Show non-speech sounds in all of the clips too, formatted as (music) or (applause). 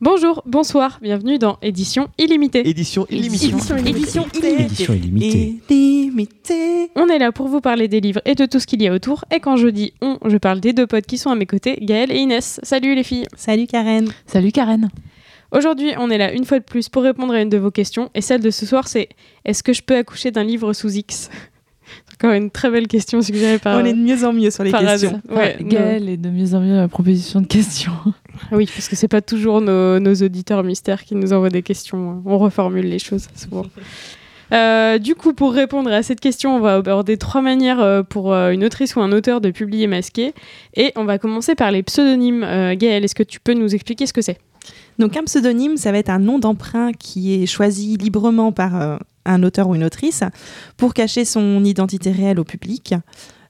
Bonjour, bonsoir, bienvenue dans Édition Illimitée. Édition illimitée. Édition Édition Édition illimitée. illimitée. On est là pour vous parler des livres et de tout ce qu'il y a autour. Et quand je dis on, je parle des deux potes qui sont à mes côtés, Gaëlle et Inès. Salut les filles. Salut Karen. Salut Karen. Aujourd'hui, on est là une fois de plus pour répondre à une de vos questions. Et celle de ce soir, c'est est-ce que je peux accoucher d'un livre sous X? Encore une très belle question suggérée par. On est de mieux en mieux sur les par questions. Ouais, Gaëlle est de mieux en mieux à la proposition de questions. (laughs) Oui, parce que c'est pas toujours nos, nos auditeurs mystères qui nous envoient des questions. On reformule les choses souvent. Euh, du coup, pour répondre à cette question, on va aborder trois manières euh, pour euh, une autrice ou un auteur de publier masqué. Et on va commencer par les pseudonymes. Euh, Gaëlle, est-ce que tu peux nous expliquer ce que c'est? Donc un pseudonyme, ça va être un nom d'emprunt qui est choisi librement par euh, un auteur ou une autrice pour cacher son identité réelle au public.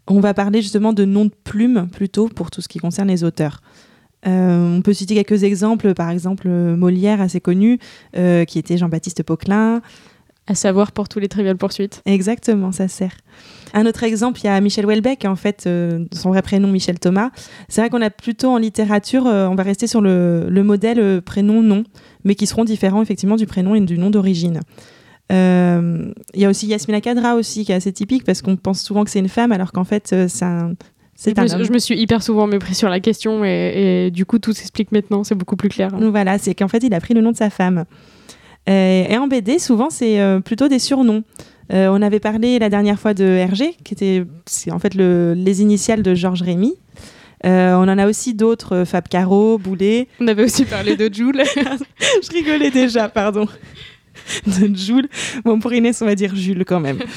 On va parler justement de nom de plume plutôt pour tout ce qui concerne les auteurs. Euh, on peut citer quelques exemples, par exemple Molière, assez connu, euh, qui était Jean-Baptiste Poquelin. À savoir pour tous les triviales poursuites. Exactement, ça sert. Un autre exemple, il y a Michel Houellebecq, en fait, euh, son vrai prénom Michel Thomas. C'est vrai qu'on a plutôt en littérature, on va rester sur le, le modèle prénom-nom, mais qui seront différents effectivement du prénom et du nom d'origine. Euh, Il y a aussi Yasmina Kadra aussi, qui est assez typique parce qu'on pense souvent que c'est une femme, alors qu'en fait, euh, c'est un, je, un me, homme. je me suis hyper souvent mépris sur la question et, et du coup tout s'explique maintenant, c'est beaucoup plus clair. Donc Voilà, c'est qu'en fait, il a pris le nom de sa femme. Euh, et en BD, souvent, c'est euh, plutôt des surnoms. Euh, on avait parlé la dernière fois de Hergé, qui était c'est en fait le- les initiales de Georges Rémy. Euh, on en a aussi d'autres, euh, Fab Caro, Boulet. On avait aussi parlé de Jules. (laughs) Je rigolais déjà, pardon. (laughs) De Jules. Bon, pour Inès, on va dire Jules quand même. (laughs)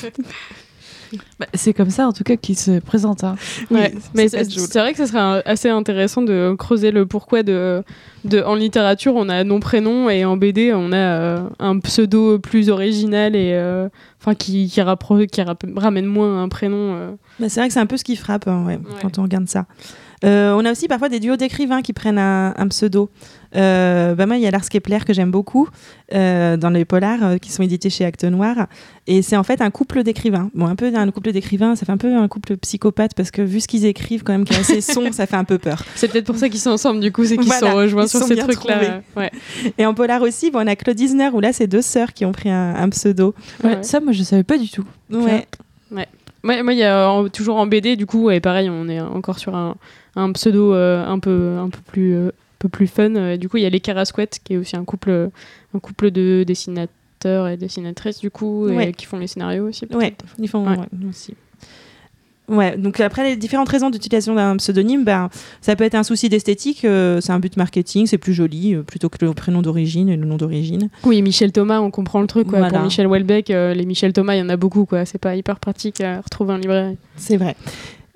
Bah, c'est comme ça en tout cas qu'il se présente. hein. Ouais, mais c'est vrai que ça serait assez intéressant de creuser le pourquoi de, de en littérature on a nom prénom et en BD on a euh, un pseudo plus original et euh, enfin qui qui, rappro- qui ramène moins un prénom. euh. Bah, c'est vrai que c'est un peu ce qui frappe hein, ouais, Ouais. quand on regarde ça. Euh, on a aussi parfois des duos d'écrivains qui prennent un, un pseudo. Euh, bah moi, il y a Lars Kepler que j'aime beaucoup euh, dans les polars euh, qui sont édités chez Actes Noir. Et c'est en fait un couple d'écrivains. Bon, un peu un couple d'écrivains, ça fait un peu un couple psychopathe parce que vu ce qu'ils écrivent, quand même, qui est assez sombre, (laughs) ça fait un peu peur. C'est peut-être pour ça qu'ils sont ensemble du coup, c'est qu'ils se Voilà, sont rejoints ils sur sont ces bien trucs là. Ouais. Et en polar aussi, bon, on a Claude Isner où là, c'est deux sœurs qui ont pris un, un pseudo. Ouais, Ouais. Ça, moi, je savais pas du tout. Ouais. Moi, moi, il y a en- toujours en BD, du coup, et pareil, on est encore sur un, un pseudo euh, un peu, un peu plus, euh, un peu plus fun. Euh, du coup, il y a les Carasquettes, qui est aussi un couple, un couple de dessinateurs et dessinatrices, du coup, et Ouais. qui font les scénarios aussi. Ouais, ils font ouais, aussi. Ouais, donc après les différentes raisons d'utilisation d'un pseudonyme, ben, ça peut être un souci d'esthétique, euh, c'est un but marketing, c'est plus joli euh, plutôt que le prénom d'origine et le nom d'origine. Oui, Michel Thomas, on comprend le truc. Quoi. Voilà. Pour Michel Houellebecq, euh, les Michel Thomas, il y en a beaucoup. quoi. C'est pas hyper pratique à retrouver en librairie. C'est vrai.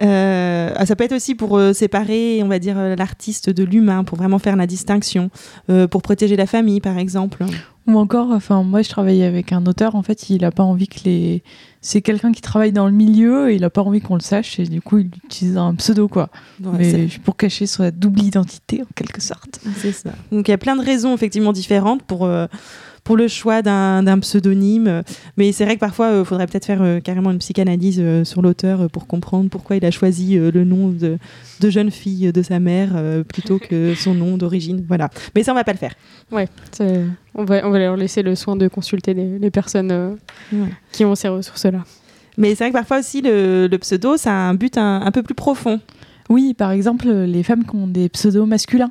Euh, ah, ça peut être aussi pour euh, séparer, on va dire, euh, l'artiste de l'humain, pour vraiment faire la distinction, euh, pour protéger la famille, par exemple. Ou encore, enfin, moi, je travaillais avec un auteur. En fait, il a pas envie que les. C'est quelqu'un qui travaille dans le milieu et il a pas envie qu'on le sache et du coup, il utilise un pseudo, quoi. Ouais, Mais pour cacher sa double identité, en quelque sorte. C'est ça. Donc il y a plein de raisons effectivement différentes pour, euh, pour le choix d'un pseudonyme. Mais c'est vrai que parfois il faudrait peut-être faire euh, carrément une psychanalyse euh, sur l'auteur euh, pour comprendre pourquoi il a choisi euh, le nom de, de jeune fille de sa mère euh, plutôt que (laughs) son nom d'origine. Voilà. Mais ça on va pas le faire. Ouais, on va, on va leur laisser le soin de consulter les, les personnes euh, Ouais. qui ont ces ressources-là. Mais c'est vrai que parfois aussi le, le pseudo ça a un but un, un peu plus profond. Oui, par exemple, les femmes qui ont des pseudos masculins.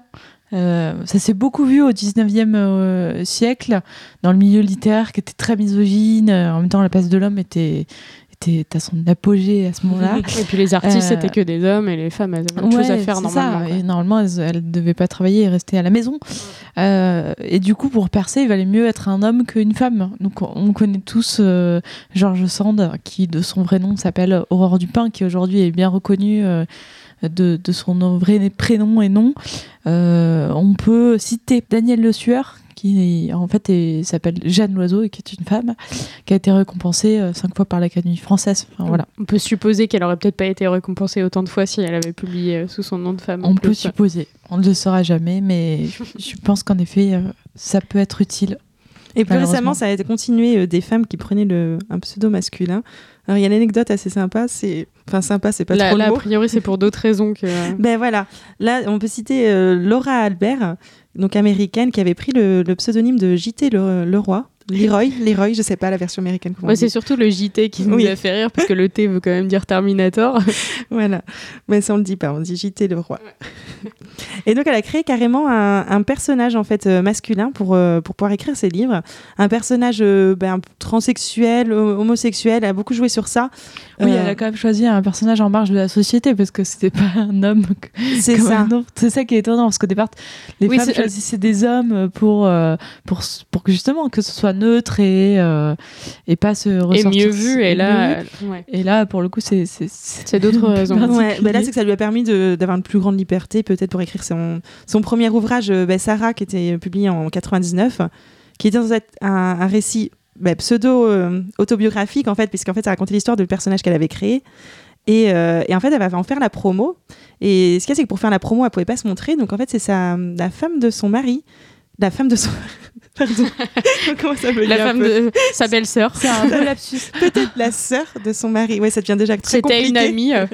Euh, ça s'est beaucoup vu au 19e euh, siècle dans le milieu littéraire qui était très misogyne. Euh, En même temps, la place de l'homme était, était à son apogée à ce moment-là. (laughs) Et puis les artistes, c'était que des hommes et les femmes, elles avaient autre chose à faire normalement. ça. Et normalement, elles ne devaient pas travailler et rester à la maison. Et du coup, pour percer, il valait mieux être un homme qu'une femme. Donc, on connaît tous Georges Sand, qui de son vrai nom s'appelle Aurore Dupin, qui aujourd'hui est bien reconnue de, de son vrai prénom et nom. Euh, on peut citer Daniel Le Sueur, qui en fait s'appelle Jeanne Loiseau et qui est une femme qui a été récompensée euh, cinq fois par l'Académie française. Enfin, voilà. On peut supposer qu'elle aurait peut-être pas été récompensée autant de fois si elle avait publié euh, sous son nom de femme. On peut supposer. On ne le saura jamais, mais je pense qu'en effet, ça peut être utile. Et plus récemment ça a été continué euh, des femmes qui prenaient le, un pseudo masculin. Alors il y a une anecdote assez sympa, c'est enfin sympa c'est pas Là, trop là, le a priori, c'est pour d'autres raisons que. (laughs) Ben voilà, là on peut citer euh, Laura Albert donc américaine, qui avait pris le, le pseudonyme de J.T. Le, Leroy. Leroy, Leroy, je sais pas la version américaine. on Ouais, c'est surtout le JT qui nous Oui. a fait rire parce que le T veut quand même dire Terminator. (laughs) Voilà, mais ça on le dit pas, on dit JT le roi. Et donc elle a créé carrément un, un personnage en fait euh, masculin pour, euh, pour pouvoir écrire ses livres. Un personnage euh, ben, transsexuel, ho- homosexuel, elle a beaucoup joué sur ça. Oui, Euh, elle a quand même choisi un personnage en marge de la société parce que c'était pas un homme. c'est ça. C'est ça qui est étonnant parce qu'au départ, les Oui, femmes choisissaient des hommes pour, euh, pour, pour que justement que ce soit neutre et, euh, et pas se Et ressortir. mieux vu. Et mieux là, vu. ouais. Et là, pour le coup, c'est. C'est d'autres (laughs) raisons. Ouais, bah là, c'est que ça lui a permis de- d'avoir une plus grande liberté, peut-être pour écrire son, son premier ouvrage, euh, bah, Sarah, qui était publié en 99, qui était dans un, un récit bah, pseudo-autobiographique, en fait, puisqu'en fait, ça racontait l'histoire du personnage qu'elle avait créé. Et, euh, et en fait, elle va en faire la promo. Et ce qu'il y a, c'est que pour faire la promo, elle pouvait pas se montrer. Donc, en fait, c'est sa- la femme de son mari. La femme de son. (laughs) Pardon. (laughs) Comment ça veut La femme de sa belle-sœur. C'est un peu lapsus. (laughs) Peut-être la sœur de son mari. Ouais, ça devient déjà très C'était une compliqué. amie. euh,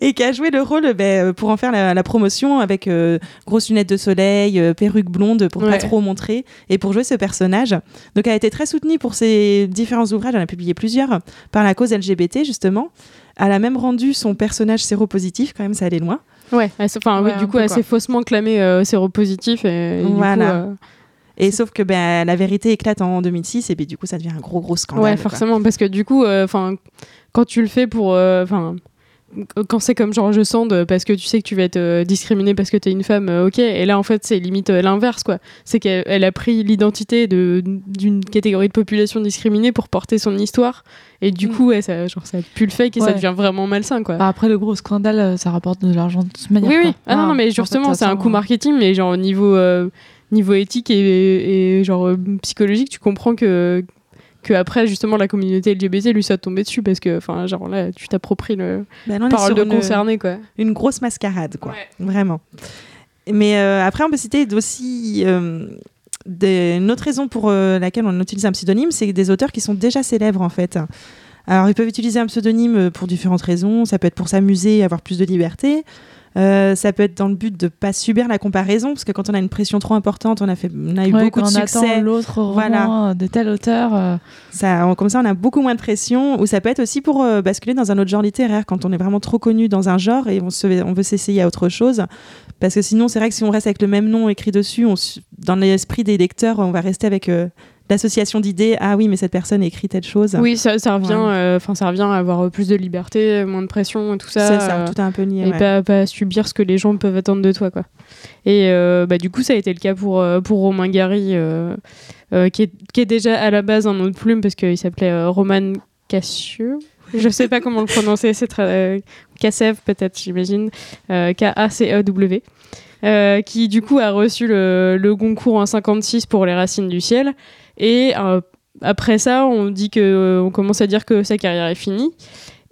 et qui a joué le rôle ben, pour en faire la, la promotion avec euh, grosses lunettes de soleil, euh, perruque blonde pour Ouais. pas trop montrer et pour jouer ce personnage. Donc elle a été très soutenue pour ses différents ouvrages, elle a publié plusieurs par la cause LGBT justement. Elle a même rendu son personnage séropositif, quand même ça allait loin. Ouais, enfin, oui, du coup, elle quoi. faussement clamée euh, séropositif et, et du Voilà. coup, euh, Et sauf que ben, la vérité éclate en 2006 et puis du coup ça devient un gros gros scandale. ouais, quoi. forcément, parce que du coup, euh, quand tu le fais pour, euh, quand c'est comme George Sand, parce que tu sais que tu vas être euh, discriminé parce que t'es une femme, euh, ok. Et là, en fait, c'est limite euh, l'inverse, quoi. C'est qu'elle elle a pris l'identité de d'une catégorie de population discriminée pour porter son histoire, et du Mm. coup, ouais, ça, genre, ça pue le fake et ça devient vraiment malsain, quoi. Bah, après, le gros scandale, ça rapporte de l'argent de toute manière. Oui, oui. Ah non, non, mais justement, c'est un coup marketing, mais genre au niveau, euh, niveau éthique et, et genre euh, psychologique, tu comprends que, que après, justement, la communauté LGBT lui soit tombée dessus parce que, enfin, genre là, tu t'appropries le là, on est parole sur de concerné, quoi. une grosse mascarade, quoi. Vraiment. Mais euh, après, on peut citer aussi euh, des- une autre raison pour euh, laquelle on utilise un pseudonyme, c'est des auteurs qui sont déjà célèbres, en fait. Alors, ils peuvent utiliser un pseudonyme pour différentes raisons. Ça peut être pour s'amuser avoir plus de liberté. Euh, ça peut être dans le but de pas subir la comparaison, parce que quand on a une pression trop importante, on a, fait, on a eu Ouais, beaucoup de on succès. l'autre roman Voilà. de tel auteur. euh, Ça, on- comme ça, on a beaucoup moins de pression. Ou ça peut être aussi pour euh, basculer dans un autre genre littéraire, quand on est vraiment trop connu dans un genre et on, se, on veut s'essayer à autre chose. Parce que sinon, c'est vrai que si on reste avec le même nom écrit dessus, on, dans l'esprit des lecteurs, on va rester avec euh, l'association d'idées. Ah oui, mais cette personne écrit telle chose. Oui, ça, ça revient, Ouais. euh, ça revient à avoir plus de liberté, moins de pression, et tout ça. c'est ça, euh, tout est un peu lié. et ouais. pas, pas subir ce que les gens peuvent attendre de toi quoi et euh, bah, du coup ça a été le cas pour, euh, pour Romain Gary euh, euh, qui, est, qui est déjà à la base un nom de plume parce qu'il s'appelait euh, Roman Cassieux je sais pas comment le prononcer c'est très euh, Kassev peut-être j'imagine euh, K-A-C-E-W euh, qui du coup a reçu le, le Goncourt en 56 pour Les Racines du Ciel et euh, après ça on dit que on commence à dire que sa carrière est finie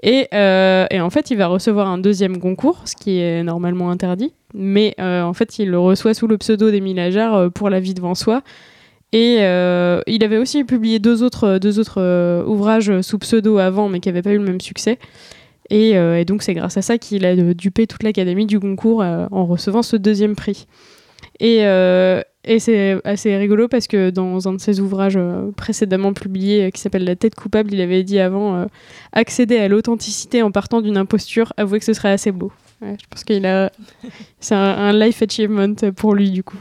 et, euh, et en fait, il va recevoir un deuxième concours, ce qui est normalement interdit. Mais euh, en fait, il le reçoit sous le pseudo d'Émile Ajar euh, pour La vie devant soi. Et euh, il avait aussi publié deux autres, deux autres euh, ouvrages sous pseudo avant, mais qui n'avaient pas eu le même succès. Et, euh, et donc, c'est grâce à ça qu'il a euh, dupé toute l'Académie du concours euh, en recevant ce deuxième prix. Et, euh, et c'est assez rigolo parce que dans un de ses ouvrages euh, précédemment publiés euh, qui s'appelle La tête coupable, il avait dit avant euh, accéder à l'authenticité en partant d'une imposture, avouer que ce serait assez beau. Ouais, je pense qu'il a. (laughs) C'est un, un life achievement pour lui, du coup.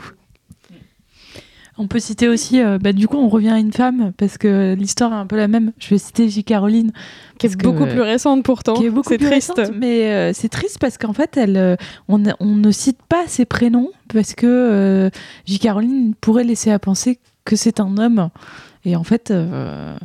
On peut citer aussi, euh, bah, du coup, on revient à une femme parce que l'histoire est un peu la même. Je vais citer J. Caroline, Qui est que, beaucoup plus récente pourtant. qui est beaucoup C'est plus triste. récente, mais euh, c'est triste parce qu'en fait, elle, euh, on, on ne cite pas ses prénoms parce que euh, J. Caroline pourrait laisser à penser que c'est un homme. Et en fait, euh,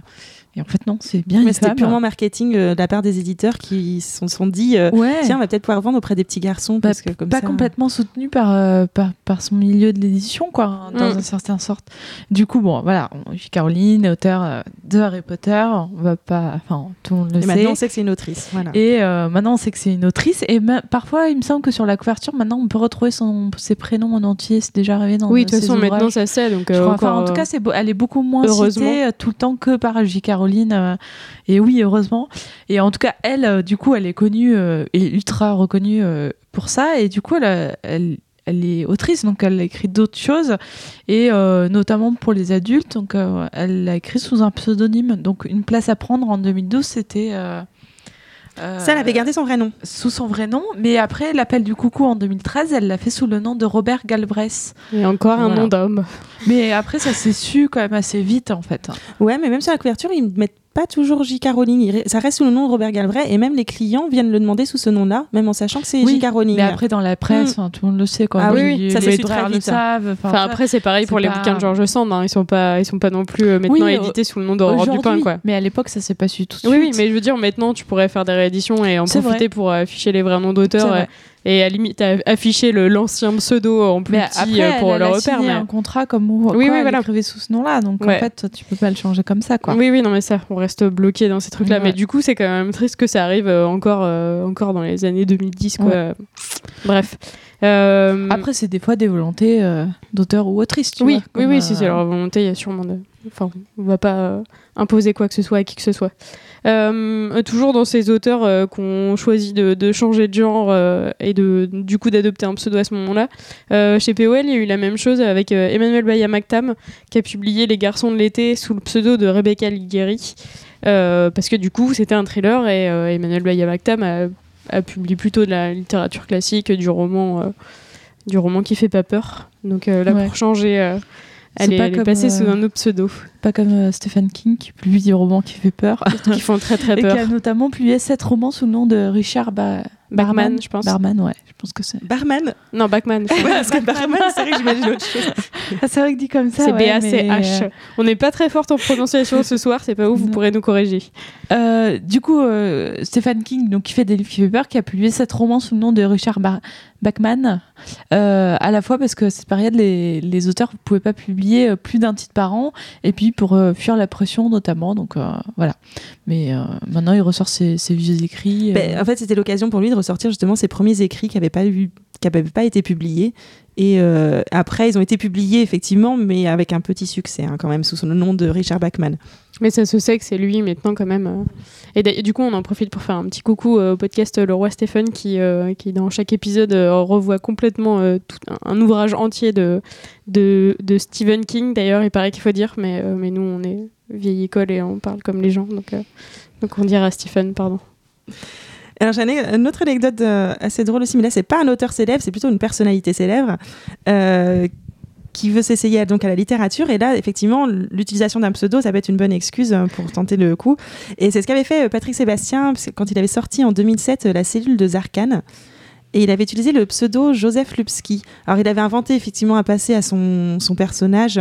et en fait non, c'est bien Mais une c'était purement marketing euh, de la part des éditeurs qui se sont, sont dit euh, Ouais. tiens, on va peut-être pouvoir vendre auprès des petits garçons. Bah, parce que comme pas ça- complètement soutenu par, euh, par, par son milieu de l'édition, quoi, hein, dans Mm. un certain sorte. Du coup, bon, voilà, on- J. Caroline, auteur de Harry Potter, on va pas, enfin, tout le monde le Et sait. maintenant, on sait que c'est une autrice. Voilà. Et maintenant, on sait que c'est une autrice. Et parfois, il me semble que sur la couverture, maintenant, on peut retrouver son, ses prénoms en entier. C'est déjà arrivé dans Oui, de toute façon, ouvrages. maintenant ça c'est. Donc, Je crois. Enfin, encore, en tout cas, c'est elle est beaucoup moins citée tout le temps que par J. Euh, et oui, heureusement. Et en tout cas, elle, euh, du coup, elle est connue euh, et ultra reconnue pour ça. Et du coup, elle, a- elle, est autrice, donc elle a écrit d'autres choses, et notamment pour les adultes. Donc, elle l'a écrit sous un pseudonyme. Donc, une place à prendre en 2012, c'était. Euh, Ça, elle avait gardé son vrai nom. sous son vrai nom, mais après l'appel du coucou en 2013, elle l'a fait sous le nom de Robert Galbraith. Et encore un Voilà. nom d'homme. Mais après, ça s'est su quand même assez vite en fait. Ouais, mais même sur la couverture, ils ne mettent pas toujours J.K. Rowling. Ça reste sous le nom de Robert Galbraith et même les clients viennent le demander sous ce nom-là, même en sachant que c'est Oui, J.K. Rowling. Mais après, dans la presse, enfin, tout le monde le sait quoi. Ah oui, Les- oui, ça libraires très le vite. savent. Enfin, Enfin, après, c'est pareil pour c'est les bouquins de George Sand. hein. Ils sont pas, ils sont pas non plus euh, maintenant Oui, édités sous le nom d'Aurore aujourd'hui, Dupin, quoi. Mais à l'époque, ça s'est pas su tout de Oui, oui, suite. mais je veux dire, maintenant, tu pourrais faire des rééditions et en C'est profiter pour afficher les vrais noms C'est d'auteurs euh, et à limite à- afficher le- l'ancien pseudo en plus Mais petit après, euh, pour elle, le elle a repère. signé Mais... un contrat comme où Oui, quoi, oui, elle voilà. écrivait sous ce nom-là, donc Ouais. en fait, tu peux pas le changer comme ça, quoi. Oui, oui, non, mais ça, on reste bloqué dans ces trucs-là. Ouais. Mais du coup, c'est quand même triste que ça arrive euh, encore, euh, encore dans les années 2010, quoi. Ouais. Bref. Euh, Après, c'est des fois des volontés euh, d'auteur ou autrice, tu oui, vois. oui, oui, si c'est leur volonté, il y a sûrement de. Enfin, on va pas euh, imposer quoi que ce soit à qui que ce soit. Euh, toujours dans ces auteurs euh, qu'on choisit de, de changer de genre euh, et de, du coup d'adopter un pseudo à ce moment-là. Chez POL, il y a eu la même chose avec Emmanuel Bayamaktam qui a publié Les Garçons de l'été sous le pseudo de Rebecca Ligueri. Parce que du coup, c'était un thriller et Emmanuel Bayamaktam a, a publié plutôt de la littérature classique, du roman, du roman qui fait pas peur. Donc là, Ouais. pour changer, elle est, pas elle est passée sous euh, un autre pseudo, Pas comme euh, Stephen King qui publie des romans qui fait peur. qui font très très (laughs) Et peur. qui a notamment publié sept romans sous le nom de Richard ba- Bachman, je pense. Barman, ouais, je pense que c'est. Barman. Non, Bachman. Ouais, parce que Barman, c'est vrai que j'imagine autre chose. (laughs) Ah, c'est vrai que dit comme ça. C'est ouais, mais, B-A-C-H. On n'est pas très forte en prononciation ce soir, c'est pas ouf, vous pourrez nous corriger. Euh, du coup, euh, Stephen King, donc, qui fait des livres qui fait peur, qui a publié sept romans sous le nom de Richard Ba- Bachman, euh, à la fois parce que cette période, les, les auteurs ne pouvaient pas publier euh, plus d'un titre par an, et puis pour euh, fuir la pression notamment. Donc euh, voilà. Mais maintenant, il ressort ses, ses vieux écrits. Ben, en fait, c'était l'occasion pour lui de ressortir justement ses premiers écrits qui n'avaient pas, eu- qui avaient pas été publiés. Et euh, après, ils ont été publiés effectivement, mais avec un petit succès hein, quand même, sous le nom de Richard Bachman. Mais ça se sait que c'est lui maintenant quand même. euh. Et du coup, on en profite pour faire un petit coucou euh, au podcast Le Roi Stephen qui, qui dans chaque épisode, revoit complètement tout un, ouvrage entier de, de, Stephen King. D'ailleurs, il paraît qu'il faut dire, mais, mais nous, on est vieille école et on parle comme les gens. Donc, donc on dira Stephen, pardon. Alors j'en ai une autre anecdote euh, assez drôle aussi, mais là c'est pas un auteur célèbre, c'est plutôt une personnalité célèbre euh, qui veut s'essayer donc à la littérature. Et là, effectivement, l'utilisation d'un pseudo, ça peut être une bonne excuse euh, pour tenter le coup. Et c'est ce qu'avait fait Patrick Sébastien quand il avait sorti en 2007 euh, la cellule de Zarkane. Et il avait utilisé le pseudo Joseph Lupski. Alors il avait inventé effectivement un passé à son, son personnage.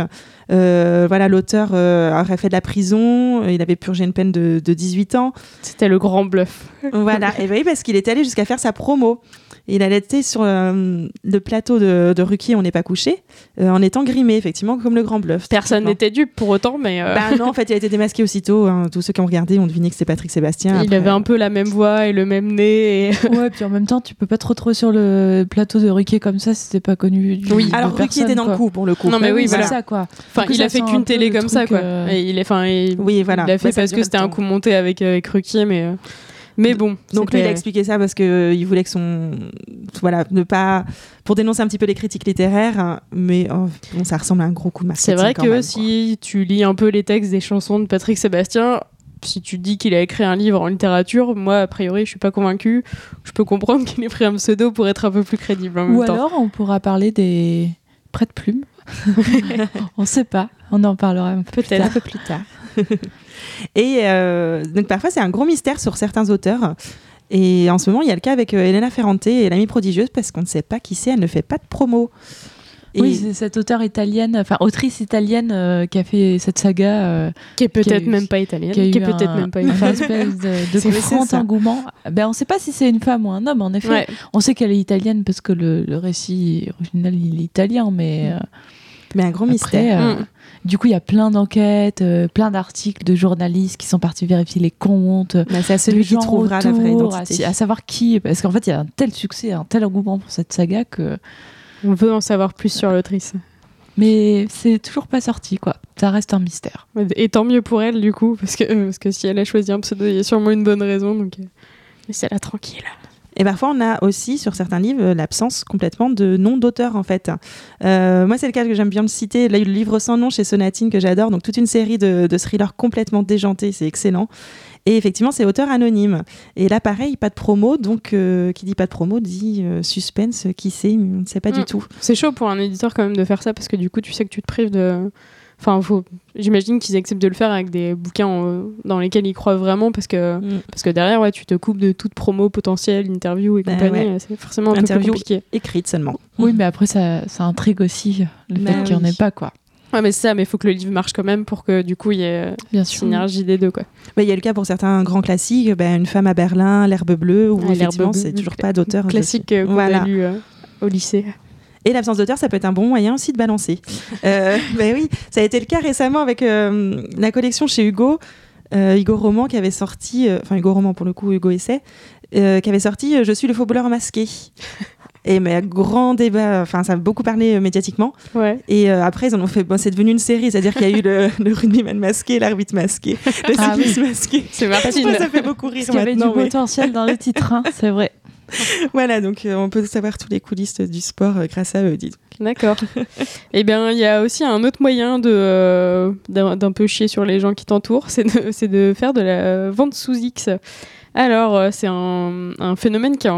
Euh, voilà, l'auteur euh, aurait fait de la prison, il avait purgé une peine de, de 18 ans. C'était le grand bluff. Voilà, (laughs) et oui, parce qu'il était allé jusqu'à faire sa promo. Il allait être sur euh, le plateau de, de Ruquier, on n'est pas couché, euh, en étant grimé, effectivement, comme le grand bluff. Personne n'était dupe pour autant, mais euh, Bah non, en fait, il a été démasqué aussitôt. hein. Tous ceux qui ont regardé ont deviné que c'était Patrick Sébastien. il Après, avait un peu la même voix et le même nez. Et... Ouais, puis en même temps, tu peux pas te retrouver sur le plateau de Riquet comme ça t'es pas connu. du- Oui. Alors, Ruquier personne, était dans quoi. le coup, pour le coup. Non, mais oui, c'est voilà. ça, quoi. Enfin, il ça a fait qu'une télé comme ça, quoi. euh, Et il est, enfin, il, Oui, voilà. il l'a fait parce que c'était un coup monté avec, euh, avec Ruquier, mais, euh, mais bon. Donc lui, il a c'était- expliqué ça parce que euh, il voulait que son, voilà, ne pas, pour dénoncer un petit peu les critiques littéraires, hein, mais oh, bon, ça ressemble à un gros coup de marketing. C'est vrai quand que même, si tu lis un peu les textes des chansons de Patrick Sébastien, si tu dis qu'il a écrit un livre en littérature, moi, a priori, je suis pas convaincue. Je peux comprendre (laughs) qu'il ait pris un pseudo pour être un peu plus crédible en même Ou temps. alors, on pourra parler des prêts-plumes. (laughs) (laughs) on sait pas. On en parlera un peu plus Peut-être. tard. un peu plus tard. et euh, donc parfois c'est un gros mystère sur certains auteurs. Et en ce moment, il y a le cas avec euh, Elena Ferrante et l'amie prodigieuse parce qu'on ne sait pas qui c'est, elle ne fait pas de promo. Et Oui, c'est cette auteure italienne, enfin autrice italienne euh, qui a fait cette saga, euh, Qui est peut-être eu- même pas italienne. qui a eu Qui est peut-être un- même pas une un femme. espèce de, (laughs) grand engouement. Ben, on ne sait pas si c'est une femme ou un homme, en effet. Ouais. On sait qu'elle est italienne parce que le, le récit original il est italien, mais euh, mais un gros après, mystère. euh, Mm. du coup il y a plein d'enquêtes, euh, plein d'articles de journalistes qui sont partis vérifier les comptes. Bah, c'est à celui qui trouvera la vraie autour, identité. À, à savoir qui, parce qu'en fait il y a un tel succès, un tel engouement pour cette saga que. On veut en savoir plus sur l'autrice. Mais c'est toujours pas sorti quoi. Ça reste un mystère. Et tant mieux pour elle, du coup, parce que, euh, parce que si elle a choisi un pseudo, il y a sûrement une bonne raison. Donc, euh, laissez-la tranquille. Et parfois, on a aussi sur certains livres l'absence complètement de nom d'auteur en fait. Euh, moi, c'est le cas que j'aime bien le citer. Là, le livre sans nom chez Sonatine que j'adore. Donc toute une série de, de thrillers complètement déjantés, c'est excellent. Et effectivement, c'est auteur anonyme. Et là, pareil, pas de promo. Donc, euh, qui dit pas de promo dit euh, suspense. Qui sait On ne sait pas du Mm. tout. C'est chaud pour un éditeur quand même de faire ça parce que du coup, tu sais que tu te prives de. Enfin, faut... j'imagine qu'ils acceptent de le faire avec des bouquins euh, dans lesquels ils croient vraiment parce que, Mm. parce que derrière, ouais, tu te coupes de toute promo potentielle, interview et Bah compagnie. ouais. C'est forcément un peu Interview. plus compliqué. Écrite seulement. Oui, mais après, ça, ça intrigue aussi le Bah fait qu'il n'y en ait pas, quoi. Ouais, mais c'est ça, mais il faut que le livre marche quand même pour que du coup, il y ait euh, Bien sûr. synergie des deux. Quoi. Bah, Il y a le cas pour certains grands classiques, ben, Une femme à Berlin, L'herbe bleue, où Ah, L'herbe effectivement, c'est toujours pas d'auteur. Classique euh, qu'on Voilà. a lu euh, au lycée. Et l'absence d'auteur, ça peut être un bon moyen aussi de balancer. (laughs) euh, ben oui, ça a été le cas récemment avec euh, la collection chez Hugo, euh, Hugo Roman qui avait sorti, euh, enfin Hugo Roman pour le coup, Hugo Essai, euh, qui avait sorti euh, Je suis le faux-voleur masqué. Et mais grand débat, enfin ça a beaucoup parlé euh, médiatiquement. Ouais. Et euh, après ils en ont fait, bon, c'est devenu une série, c'est-à-dire qu'il y a eu le, (laughs) le rugbyman masqué, l'arbitre masqué, le Ah cycliste masqué. C'est Martine. ça fait beaucoup rire qu'il y avait du mais- potentiel dans le titre, hein, c'est vrai. (laughs) Voilà, donc euh, on peut savoir tous les coulisses du sport euh, grâce à eux, dis. D'accord. Eh bien, il y a aussi un autre moyen de euh, d'un d'un peu chier sur les gens qui t'entourent, c'est de, c'est de faire de la vente sous X. Alors, euh, c'est un, phénomène qui,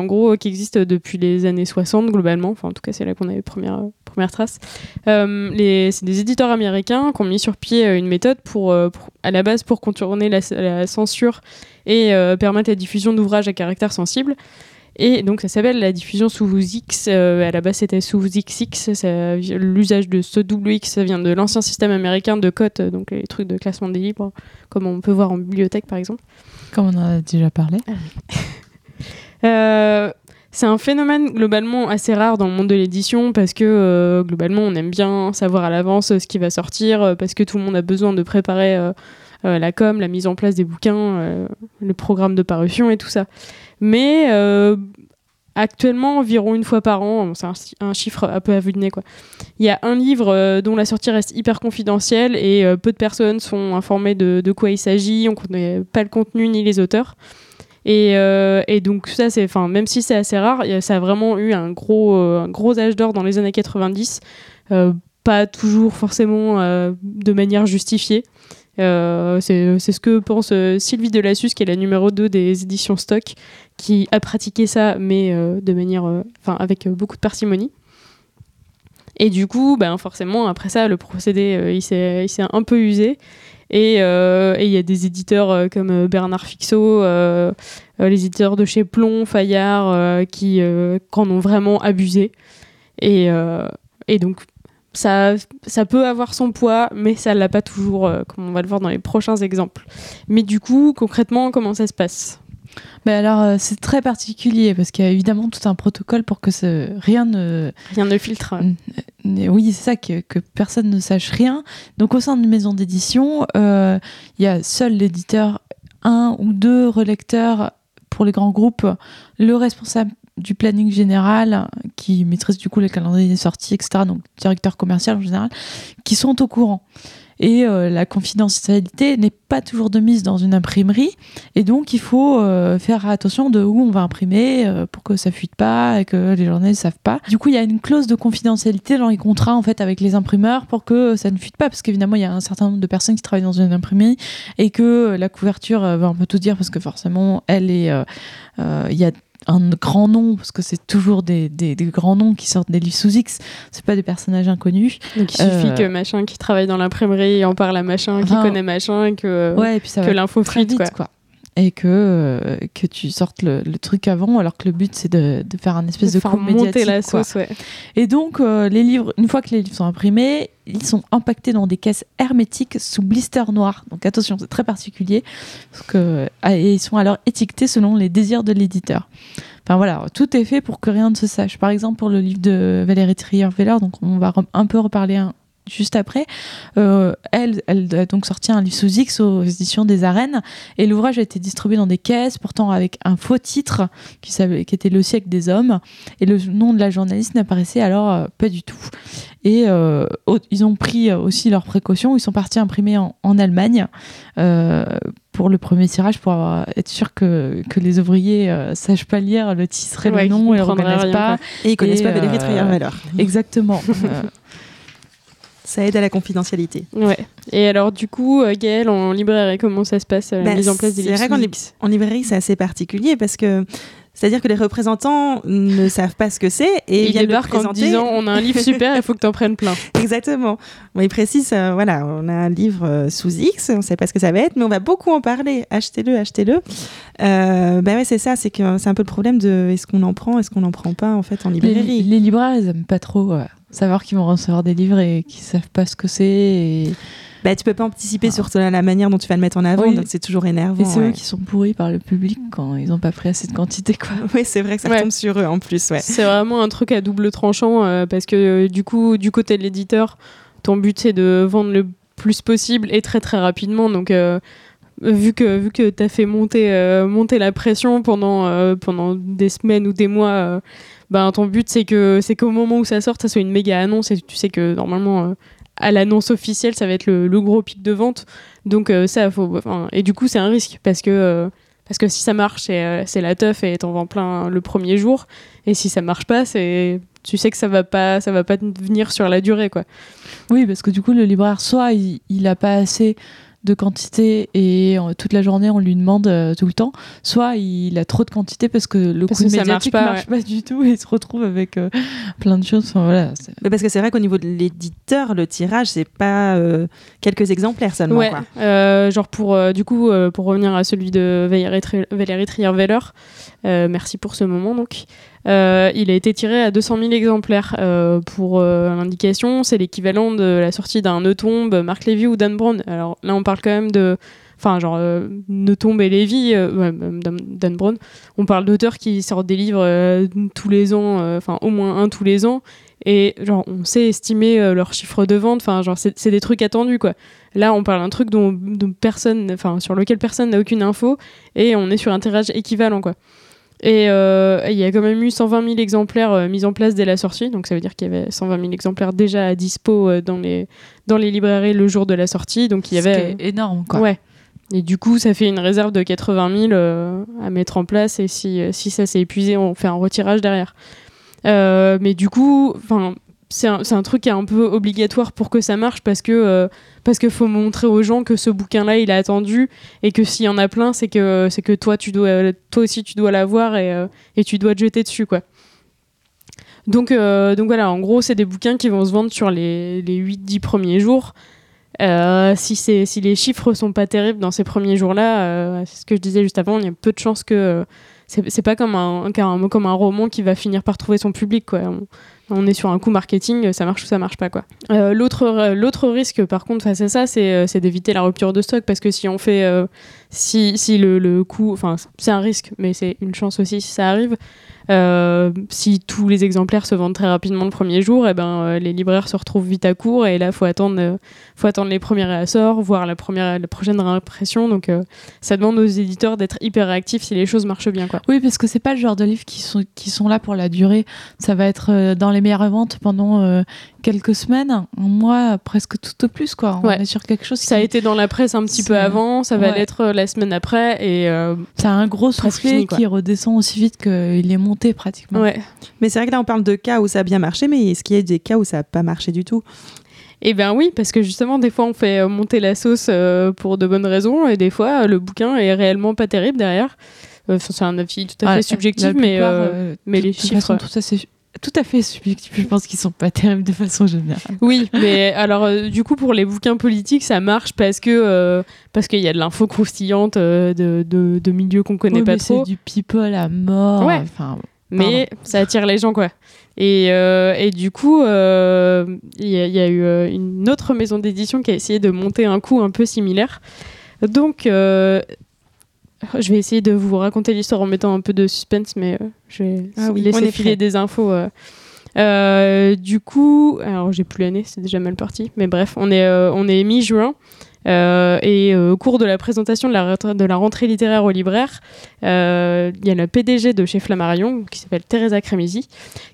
existe depuis les années 60 globalement. Enfin, en tout cas, c'est là qu'on a les premières, traces. Euh, c'est des éditeurs américains qui ont mis sur pied euh, une méthode pour, euh, à la base pour contourner la, censure et euh, permettre la diffusion d'ouvrages à caractère sensible. Et donc ça s'appelle la diffusion sous X. euh, à la base c'était sous XX. ça- L'usage de ce double X ça vient de l'ancien système américain de cotes, donc les trucs de classement des livres, comme on peut voir en bibliothèque par exemple. Comme on en a déjà parlé. (laughs) Euh, c'est un phénomène globalement assez rare dans le monde de l'édition parce que euh, globalement on aime bien savoir à l'avance euh, ce qui va sortir parce que tout le monde a besoin de préparer euh, la com, la mise en place des bouquins, euh, le programme de parution et tout ça. Mais euh, actuellement environ une fois par an, c'est un, chiffre un peu à vue de nez quoi. Il y a un livre euh, dont la sortie reste hyper confidentielle et euh, peu de personnes sont informées de, de quoi il s'agit. On ne connaît pas le contenu ni les auteurs. Et, et donc ça, c'est, enfin, même si c'est assez rare, ça a vraiment eu un gros, un gros âge d'or dans les années 90. Euh, pas toujours forcément de manière justifiée. C'est, ce que pense Sylvie Delassus, qui est la numéro 2 des éditions Stock, qui a pratiqué ça, mais euh, de manière, euh, enfin, avec euh, beaucoup de parcimonie. Et du coup, ben, forcément, après ça, le procédé, il, s'est, un peu usé. Et il y a des éditeurs comme Bernard Fixot, les éditeurs de chez Plomb, Fayard, qui, en ont vraiment abusé. Et, donc, ça, ça peut avoir son poids, mais ça l'a pas toujours, comme on va le voir dans les prochains exemples. Mais du coup, concrètement, comment ça se passe? Mais alors, euh, c'est très particulier parce qu'il y a évidemment tout un protocole pour que ce, rien ne. Rien ne filtre. Oui, c'est ça, que, que personne ne sache rien. Donc, au sein d'une maison d'édition, euh, il y a seul l'éditeur, un ou deux relecteurs pour les grands groupes, le responsable du planning général qui maîtrise du coup les calendriers des sorties, etc. Donc, directeur commercial en général, qui sont au courant. Et euh, la confidentialité n'est pas toujours de mise dans une imprimerie. Et donc, il faut euh, faire attention de où on va imprimer euh, pour que ça fuite pas et que les journalistes savent pas. Du coup, il y a une clause de confidentialité dans les contrats en fait avec les imprimeurs pour que ça ne fuite pas. Parce qu'évidemment, il y a un certain nombre de personnes qui travaillent dans une imprimerie et que la couverture va un peu tout dire parce que forcément, elle est. Il y a un grand nom, parce que c'est toujours des, des- des grands noms qui sortent des livres sous X, c'est pas des personnages inconnus. Donc il suffit Euh, que machin qui travaille dans l'imprimerie en parle à machin qui Enfin, connaît machin et que, Ouais, et puis ça que l'info très fuite. vite, Quoi. quoi. Et que, euh, que tu sortes le, le truc avant, alors que le but c'est de, de faire un espèce de, faire coup monter la sauce, ouais. Et donc, euh, les livres, une fois que les livres sont imprimés, ils sont empaquetés dans des caisses hermétiques sous blister noir. Donc attention, c'est très particulier. Parce que, ah, et ils sont alors étiquetés selon les désirs de l'éditeur. Enfin voilà, tout est fait pour que rien ne se sache. Par exemple, pour le livre de Valérie Trier-Veller, donc on va un peu reparler un, juste après. Euh, elle, elle a donc sorti un livre sous X aux éditions des Arènes et l'ouvrage a été distribué dans des caisses, pourtant avec un faux titre qui, qui était Le siècle des hommes et le nom de la journaliste n'apparaissait alors euh, pas du tout. Et euh, ils ont pris aussi leurs précautions, ils sont partis imprimer en, Allemagne pour le premier tirage pour être sûr que, que les ouvriers ne sachent pas lire le titre et le nom et ne reconnaissent pas. Et ils connaissent pas Valérie Trierweiler. Exactement. (laughs) Ça aide à la confidentialité. Ouais. Et alors, du coup, euh, Gaëlle, en librairie, comment ça se passe, la bah, mise en place des livres C'est vrai qu'en librairie, c'est assez particulier parce que c'est-à-dire que les représentants ne (laughs) savent pas ce que c'est et, ils débarquent en disant on a un livre super, il faut que tu en prennes plein. (laughs) Exactement. Bon, ils précisent euh, voilà, on a un livre euh, sous X, on ne sait pas ce que ça va être, mais on va beaucoup en parler. Achetez-le, achetez-le. ben ouais, c'est ça, c'est que c'est un peu le problème de est-ce qu'on en prend, est-ce qu'on n'en prend pas en fait en librairie? Les, les libraires, ils n'aiment pas trop savoir qu'ils vont recevoir des livres et qu'ils savent pas ce que c'est. Et... Bah, tu peux pas anticiper ah. sur la manière dont tu vas le mettre en avant, donc c'est toujours énervant. Et c'est eux qui sont pourris par le public quand ils n'ont pas pris assez de quantité. Quoi. (laughs) Oui, c'est vrai que ça tombe sur eux en plus. Ouais. C'est vraiment un truc à double tranchant euh, parce que euh, du coup, du côté de l'éditeur, ton but c'est de vendre le plus possible et très très rapidement. Donc. Euh, vu que vu que t'as fait monter monter la pression pendant pendant des semaines ou des mois ben, ton but c'est que c'est qu'au moment où ça sort, ça soit une méga annonce et tu sais que normalement euh, à l'annonce officielle, ça va être le, gros pic de vente. Donc euh, ça faut et du coup, c'est un risque parce que euh, parce que si ça marche, c'est la teuf et t'en vends plein le premier jour et si ça marche pas, c'est tu sais que ça va pas ça va pas venir sur la durée quoi. Oui, parce que du coup le libraire soit il, il a pas assez de quantité et euh, toute la journée on lui demande euh, tout le temps, soit il a trop de quantité parce que le coup médiatique marche pas, marche pas du tout et il se retrouve avec euh, plein de choses. voilà, Mais parce que c'est vrai qu'au niveau de l'éditeur, le tirage c'est pas quelques exemplaires seulement. Ouais, genre pour du coup pour revenir à celui de Valérie Trier-Veller, merci pour ce moment donc. Euh, il a été tiré à 200 000 exemplaires. Euh, pour euh, l'indication, c'est l'équivalent de la sortie d'un Neutombe, Marc Lévy ou Dan Brown. Alors là, on parle quand même de. Enfin, genre, Neutombe et Lévy, Dan Brown, on parle d'auteurs qui sortent des livres tous les ans, enfin, au moins un tous les ans. Et genre, on sait estimer leurs chiffres de vente. Enfin, genre, c'est des trucs attendus, quoi. Là, on parle d'un truc dont, personne, enfin, sur lequel personne n'a aucune info, et on est sur un tirage équivalent, quoi. Et euh, il y a quand même eu 120 000 exemplaires euh, mis en place dès la sortie, donc ça veut dire qu'il y avait 120 000 exemplaires déjà à dispo euh, dans, les, dans les librairies le jour de la sortie. Donc il y avait énorme quoi. Ouais. Et du coup, ça fait une réserve de 80 000 à mettre en place, et si, si ça s'est épuisé, on fait un retirage derrière. mais du coup, enfin c'est un, un, truc qui est un peu obligatoire pour que ça marche parce que euh, parce qu'il faut montrer aux gens que ce bouquin là il est attendu et que s'il y en a plein c'est que c'est que toi tu dois toi aussi tu dois l'avoir et, euh, et tu dois te jeter dessus quoi. Donc euh, donc voilà en gros c'est des bouquins qui vont se vendre sur les, les 8-10 premiers jours. Si, si les chiffres sont pas terribles dans ces premiers jours là c'est ce que je disais juste avant il y a peu de chances que c'est pas comme un, comme un roman qui va finir par trouver son public quoi est sur un coup marketing, ça marche ou ça marche pas quoi. Euh, l'autre euh, l'autre risque par contre face à ça, c'est euh, d'éviter la rupture de stock parce que si on fait si, si le, le coût, enfin c'est un risque, mais c'est une chance aussi si ça arrive. Euh, si tous les exemplaires se vendent très rapidement le premier jour, et eh ben, euh, les libraires se retrouvent vite à court et là, il faut attendre, euh, faut attendre les premiers réassorts, voir la, première, la prochaine réimpression. Donc, ça demande aux éditeurs d'être hyper réactifs si les choses marchent bien. Quoi. Oui, parce que c'est pas le genre de livres qui sont, qui sont là pour la durée. Ça va être dans les meilleures ventes pendant quelques semaines, un mois, presque tout au plus. Quoi. On est sur quelque chose Ça a été dans la presse un petit peu avant, ça va l'être la semaine après. Et ça a un gros soufflet qui redescend aussi vite qu'il est monté pratiquement. Ouais. Mais c'est vrai que là, on parle de cas où ça a bien marché, mais est-ce qu'il y a des cas où ça n'a pas marché du tout? Eh bien oui, parce que justement, des fois, on fait euh, monter la sauce euh, pour de bonnes raisons, et des fois, le bouquin est réellement pas terrible derrière. Euh, c'est un avis tout à fait subjectif, mais, mais les chiffres... tout ça, c'est tout à fait subjectif. Je pense qu'ils sont pas terribles de façon générale. Oui, mais alors du coup pour les bouquins politiques, ça marche parce que parce qu'il y a de l'info croustillante de, de, de, milieux qu'on connaît pas trop. C'est du people à mort. Ouais. Enfin, mais ça attire les gens quoi. Et, euh, et du coup, euh, il y, a eu euh, une autre maison d'édition qui a essayé de monter un coup un peu similaire. Donc, je vais essayer de vous raconter l'histoire en mettant un peu de suspense, mais je vais ah laisser filer des infos. Euh, du coup, alors j'ai plus l'année, c'est déjà mal parti, mais bref, on est, euh, on est mi-juin. Euh, et euh, au cours de la présentation de la, rentrée- littéraire au libraire, euh, il y a la PDG de chez Flammarion, qui s'appelle Teresa Crémisi,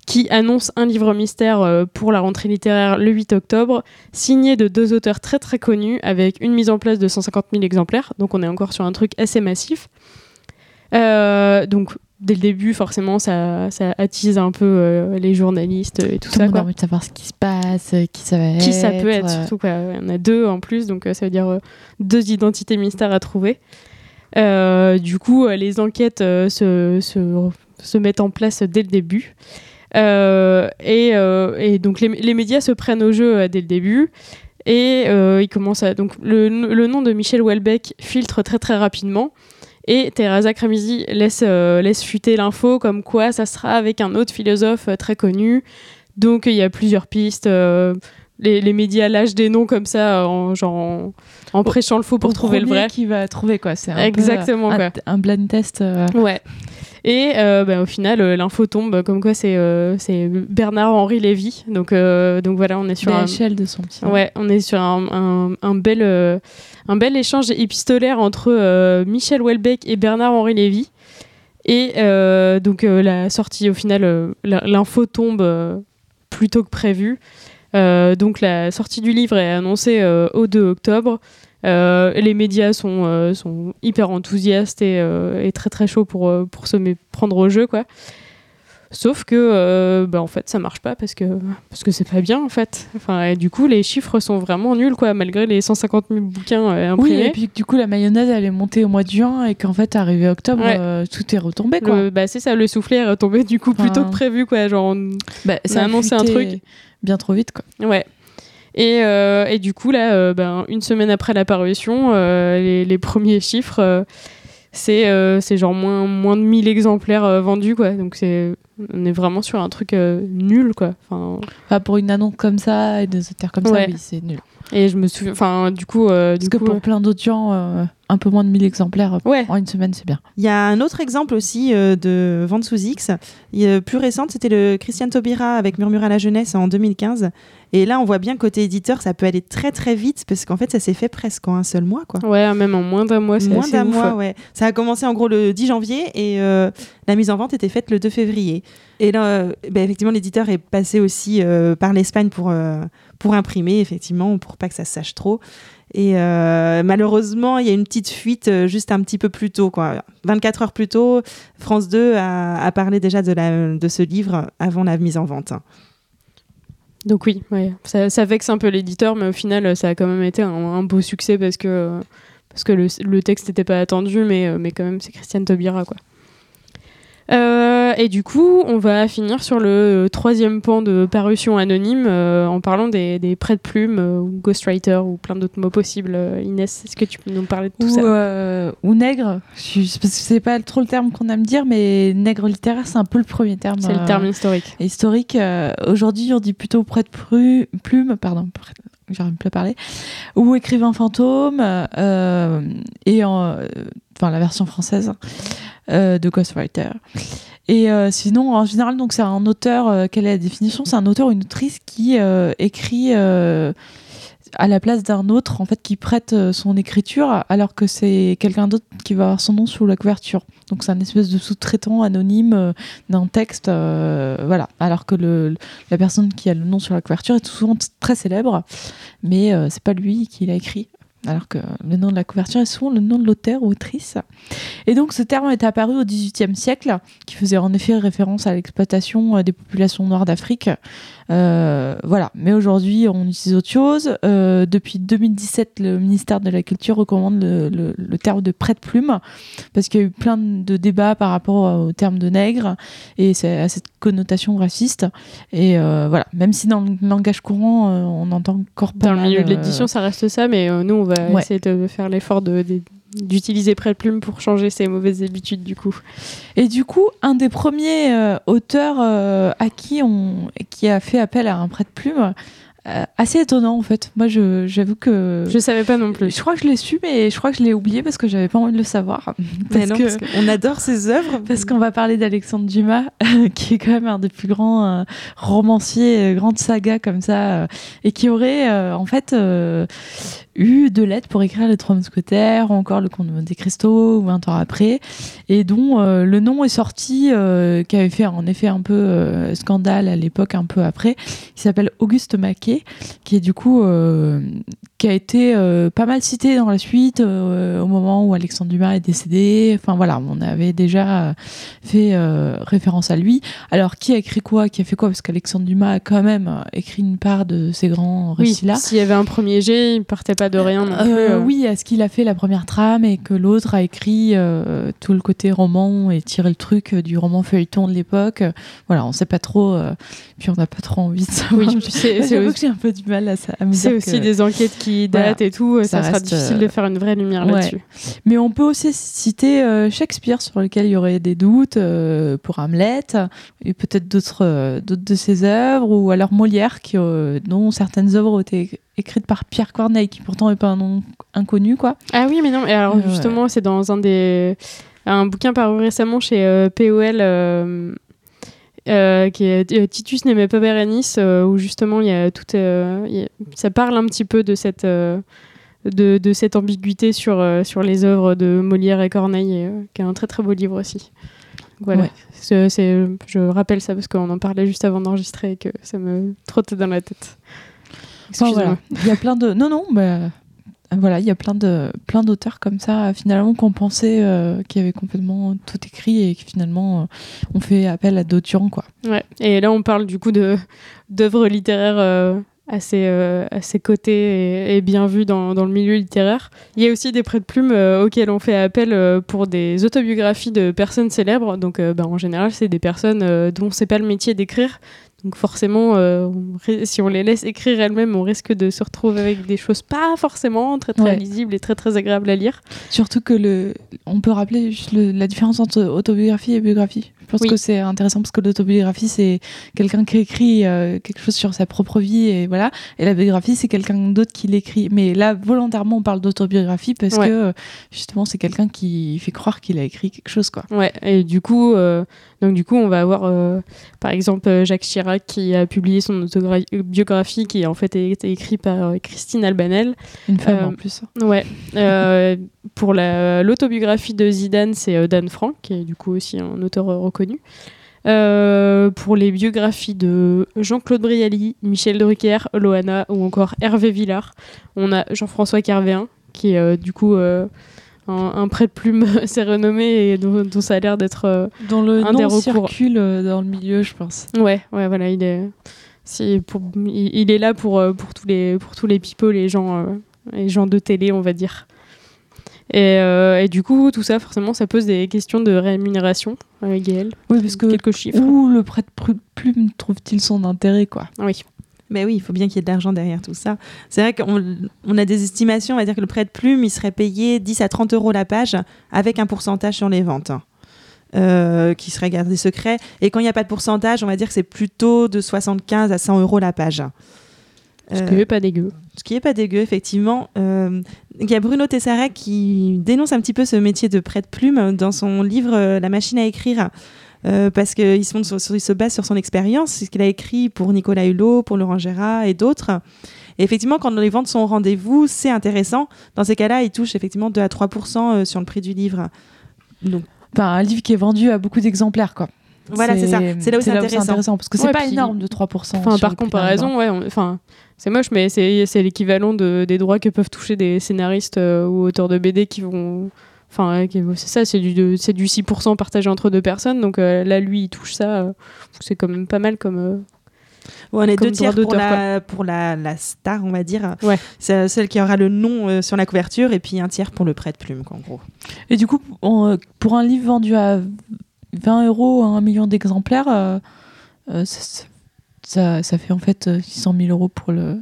qui annonce un livre mystère pour la rentrée littéraire le 8 octobre, signé de deux auteurs très très connus, avec une mise en place de 150 000 exemplaires. Donc on est encore sur un truc assez massif. Donc dès le début, forcément, ça, ça attise un peu euh, les journalistes et tout, Tout le ça. monde quoi. a envie de savoir ce qui se passe, euh, qui ça va être. Qui ça peut être, euh, surtout quoi. Il y en a deux en plus, donc ça veut dire deux identités mystères à trouver. Du coup, les enquêtes se, se, se mettent en place dès le début. Et, et donc les, les médias se prennent au jeu dès le début. Et ils commencent à. Donc le, le nom de Michel Houellebecq filtre très très rapidement. Et Teresa Cramisi laisse, euh, laisse fuiter l'info comme quoi ça sera avec un autre philosophe euh, très connu. Donc il y a plusieurs pistes. euh, les, les médias lâchent des noms comme ça en, genre, en, en prêchant le faux pour trouver le vrai. qui va trouver quoi. C'est un Exactement, quoi. un, un blind test. euh, Ouais. Et euh, bah, au final, euh, l'info tombe comme quoi c'est euh, Bernard-Henri Lévy. Donc, donc voilà, on est sur un, de son petit. Ouais, on est sur un, un- un bel, un bel échange épistolaire entre Michel Houellebecq et Bernard-Henri Lévy. Et donc la sortie, au final, l'info tombe euh, plus tôt que prévu. Euh, donc la sortie du livre est annoncée euh, au 2 octobre. Euh, les médias sont, euh, sont hyper enthousiastes et, euh, et très très chauds pour, pour se prendre au jeu. Quoi. Sauf que, bah, en fait, ça marche pas parce que parce que c'est pas bien en fait. Enfin, et du coup, les chiffres sont vraiment nuls quoi, malgré les 150 000 bouquins euh, Oui, imprimés. et puis du coup, la mayonnaise, elle est montée au mois de juin et qu'en fait, arrivé octobre, Ouais. tout est retombé. Quoi. Le- bah, c'est ça, le soufflet est retombé du coup plus tôt Enfin, que prévu quoi. Genre, on- Bah, on a annoncé un truc. bien trop vite. Quoi. ouais. Et, euh, et du coup là, euh, ben, une semaine après la parution, euh, les, les premiers chiffres, c'est genre moins moins de 1000 exemplaires vendus quoi. Donc c'est on est vraiment sur un truc nul quoi. Enfin, Enfin, pour une annonce comme ça et des auteurs comme ça, oui, c'est nul. Et je me souviens, enfin du coup, euh, du Parce que pour plein d'autres gens, euh, un peu moins de 1000 exemplaires ouais. en une semaine, c'est bien. Il y a un autre exemple aussi euh, de vente sous X. Euh, plus récente, c'était le Christian Taubira avec Murmure à la jeunesse en 2015. Et là, on voit bien côté éditeur, ça peut aller très très vite parce qu'en fait, ça s'est fait presque en un seul mois, quoi. Ouais, même en moins d'un mois, c'est Moins d'un mois, ouais. Ça a commencé en gros le 10 janvier et euh, la mise en vente était faite le 2 février. Et là, euh, ben, effectivement, l'éditeur est passé aussi euh, par l'Espagne pour, euh, pour imprimer, effectivement, pour pas que ça se sache trop. Et malheureusement, il y a une petite fuite juste un petit peu plus tôt, quoi. 24 heures plus tôt, France 2 a, parlé déjà de, ce livre avant la mise en vente. Donc oui, ça, vexe un peu l'éditeur, mais au final, ça a quand même été un, beau succès parce que, parce que le, le texte n'était pas attendu, mais, mais quand même, c'est Christiane Taubira, quoi. Euh, et du coup, on va finir sur le troisième pan de parution anonyme euh, en parlant des, des prêts de plumes euh, ou ghostwriter ou plein d'autres mots possibles. Euh, Inès, est-ce que tu peux nous parler de tout Ou, ça euh, ou nègre, c'est pas trop le terme qu'on aime dire, mais nègre littéraire, c'est un peu le premier terme. C'est le euh, terme historique. historique. Euh, Aujourd'hui, on dit plutôt prêt de plume, pardon, prêt- j'arrive plus à parler, ou écrivain fantôme, euh, et en, euh, enfin la version française euh, de Ghostwriter. Et sinon, en général, donc c'est un auteur. quelle est la définition? C'est un auteur ou une autrice qui écrit. À la place d'un autre, en fait, qui prête euh, son écriture, alors que c'est quelqu'un d'autre qui va avoir son nom sous la couverture. Donc c'est un espèce de sous-traitant anonyme euh, d'un texte, euh, voilà. Alors que la personne qui a le nom sur la couverture est souvent très célèbre, mais euh, c'est pas lui qui l'a écrit. Alors que le nom de la couverture est souvent le nom de l'auteur ou autrice. Et donc ce terme est apparu au XVIIIe siècle, qui faisait en effet référence à l'exploitation des populations noires d'Afrique. Euh, voilà. Mais aujourd'hui, on utilise autre chose. Euh, depuis 2017, le ministère de la Culture recommande le, le- le terme de prête-plume parce qu'il y a eu plein de débats par rapport au terme de nègre et à cette connotation raciste. Et euh, voilà. Même si dans le langage courant, on entend encore pas Dans le milieu de l'édition, ça reste ça, mais nous, on va Ouais. essayer de faire l'effort de- de- d'utiliser prêt de plume pour changer ces mauvaises habitudes, du coup. Et du coup, un des premiers euh, auteurs euh, à qui on qui a fait appel à un prêt de plume euh, assez étonnant en fait. Moi, j'avoue que Je savais pas non plus. je crois que je l'ai su, mais je crois que je l'ai oublié parce que j'avais pas envie de le savoir. Parce non, que- parce qu'on adore ses œuvres. (laughs) Parce qu'on va parler d'Alexandre Dumas, qui est quand même un des plus grands euh, romanciers, grande saga comme ça, euh, et qui aurait en fait eu de l'aide pour écrire Les Trois Mousquetaires, ou encore Le Comte de Monte Cristo, ou 20 ans après, et dont euh, le nom est sorti, euh, qui avait fait en effet un peu euh, scandale à l'époque, un peu après, qui s'appelle Auguste Maquet, qui est du coup euh, qui a été euh, pas mal cité dans la suite euh, au moment où Alexandre Dumas est décédé. Enfin voilà, on avait déjà fait euh, référence à lui. Alors qui a écrit quoi, qui a fait quoi? Parce qu'Alexandre Dumas a quand même écrit une part de ces grands Oui, récits-là. s'il y avait un premier jet, il partait pas de rien non plus. Oui, est-ce qu'il a fait la première trame et que l'autre a écrit tout le côté roman et tiré le truc du roman feuilleton de l'époque Voilà, on sait pas trop. puis on n'a pas trop envie de savoir. Oui, (laughs) c'est aussi, que j'ai un peu du mal à, ça- c'est aussi que- des enquêtes qui Datent et tout. euh, Ça Ça, sera difficile euh, de faire une vraie lumière ouais. là-dessus. Mais on peut aussi citer euh, Shakespeare sur lequel il y aurait des doutes euh, pour Hamlet et peut-être d'autres euh, de ses œuvres ou alors Molière qui, euh, dont certaines œuvres ont été écrites par Pierre Corneille qui pourtant n'est pas un nom inconnu quoi. Ah oui, mais non. Et alors Euh, justement, c'est dans un des un bouquin paru récemment chez euh, POL. euh, euh, qui est euh, Titus n'aimait pas Bérénice, euh, où justement il y a tout, euh, il y a- ça parle un petit peu de cette, de, de cette ambiguïté sur, sur les œuvres de Molière et Corneille, et, qui est un très très beau livre aussi. Voilà. Ouais. C'est- c'est- je rappelle ça parce qu'on en parlait juste avant d'enregistrer et que ça me trottait dans la tête. Enfin, Excusez-moi. voilà. Il y a plein de non non bah, voilà il y a plein de plein d'auteurs comme ça finalement qu'on pensait euh, qui avaient complètement tout écrit et qui finalement euh, ont fait appel à d'autres gens quoi. Ouais. Et là, on parle du coup de d'œuvres littéraires euh, assez euh, assez cotées et, et bien vues dans, dans le milieu littéraire. Il y a aussi des prêts de plumes auxquels on fait appel pour des autobiographies de personnes célèbres. Donc, bah, en général, c'est des personnes dont c'est pas le métier d'écrire. Donc forcément, euh, on si on les laisse écrire elles-mêmes, on risque de se retrouver avec des choses pas forcément très très Ouais. lisibles et très très agréables à lire. Surtout que le, on peut rappeler juste le- la différence entre autobiographie et biographie. Je pense Oui. que c'est intéressant parce que l'autobiographie c'est quelqu'un qui écrit euh, quelque chose sur sa propre vie et voilà. Et la biographie c'est quelqu'un d'autre qui l'écrit. Mais là volontairement on parle d'autobiographie parce Ouais. que euh, justement c'est quelqu'un qui fait croire qu'il a écrit quelque chose quoi. Ouais, et du coup, euh, donc du coup, on va avoir par exemple Jacques Chirac qui a publié son autobiographie qui en fait a été écrite par euh, Christine Albanel. Une femme Euh, en plus. Ouais. Euh, pour la- l'autobiographie de Zidane, c'est Dan Frank, qui est du coup aussi un auteur reconnu. Euh, pour les biographies de Jean-Claude Brialy, Michel Drucker, Loana ou encore Hervé Villard, on a Jean-François Carvéen, qui est du coup un, un prêt de plume (laughs) assez renommé et dont, dont ça a l'air d'être euh, Dans le un des nom circule euh, dans le milieu je pense. Ouais, ouais, voilà, il est, c'est pour, il, il est là pour, euh, pour tous les, pour tous les people, les gens, les gens de télé, on va dire. Et, euh, et du coup, tout ça, forcément, ça pose des questions de rémunération, euh, Gaël. Oui parce que Quelques chiffres. où le prêt de plume trouve-t-il son intérêt quoi? Oui. Mais oui, il faut bien qu'il y ait de l'argent derrière tout ça. C'est vrai qu'on on a des estimations, on va dire que le prêt de plume, il serait payé 10 à 30 euros la page avec un pourcentage sur les ventes. euh, qui serait gardé secret. Et quand il n'y a pas de pourcentage, on va dire que c'est plutôt de 75 à 100 euros la page. Ce Euh, qui est pas dégueu. ce qui est pas dégueu, effectivement. Euh, Il y a Bruno Tessarek qui dénonce un petit peu ce métier de prêt de plume dans son livre euh, La machine à écrire. Euh, parce qu'il se, base sur son expérience, ce qu'il a écrit pour Nicolas Hulot, pour Laurent Gérard et d'autres. Et effectivement, quand les ventes sont au rendez-vous, c'est intéressant. Dans ces cas-là, il touche effectivement 2 à 3 euh, sur le prix du livre. Donc Enfin un livre qui est vendu à beaucoup d'exemplaires quoi. voilà, c'est ça. C'est là où c'est intéressant. parce que c'est Ouais, pas puis- énorme de 3%. Enfin, par comparaison, ouais, on- enfin, c'est moche, mais c'est c'est l'équivalent de, des droits que peuvent toucher des scénaristes euh, ou auteurs de BD qui vont. Enfin, c'est ça, c'est du, c'est du 6% partagé entre deux personnes. Donc euh, là, lui, il touche ça. euh, c'est quand même pas mal comme. euh, on est deux tiers pour, la, pour la, la star, on va dire. Ouais. C'est celle qui aura le nom euh, sur la couverture et puis un tiers pour le prêt de plume, en gros. Et du coup, on, pour un livre vendu à 20 euros à un million d'exemplaires, euh, euh, ça, ça, ça fait en fait euh, 600 000 euros pour le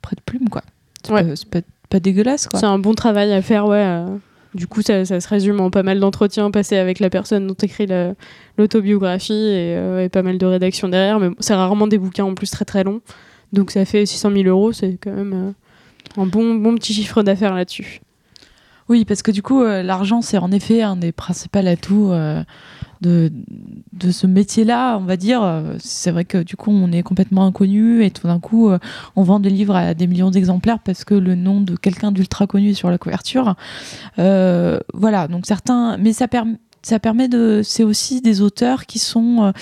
prêt de plume, quoi. C'est Ouais. pas, pas dégueulasse, quoi. C'est un bon travail à faire, ouais. Du coup, ça, se résume en pas mal d'entretiens passés avec la personne dont écrit la- l'autobiographie et, euh, et pas mal de rédaction derrière. Mais c'est rarement des bouquins en plus très très longs. Donc ça fait 600 000 euros, c'est quand même euh, un bon, bon petit chiffre d'affaires là-dessus. Oui, parce que du coup, euh, l'argent, c'est en effet un des principaux atouts de, ce métier-là, on va dire. Euh, C'est vrai que du coup, on est complètement inconnu et tout d'un coup, euh, on vend des livres à des millions d'exemplaires parce que le nom de quelqu'un d'ultra connu est sur la couverture. Euh, voilà, donc certains. Mais ça, permet ça permet de. C'est aussi des auteurs qui sont.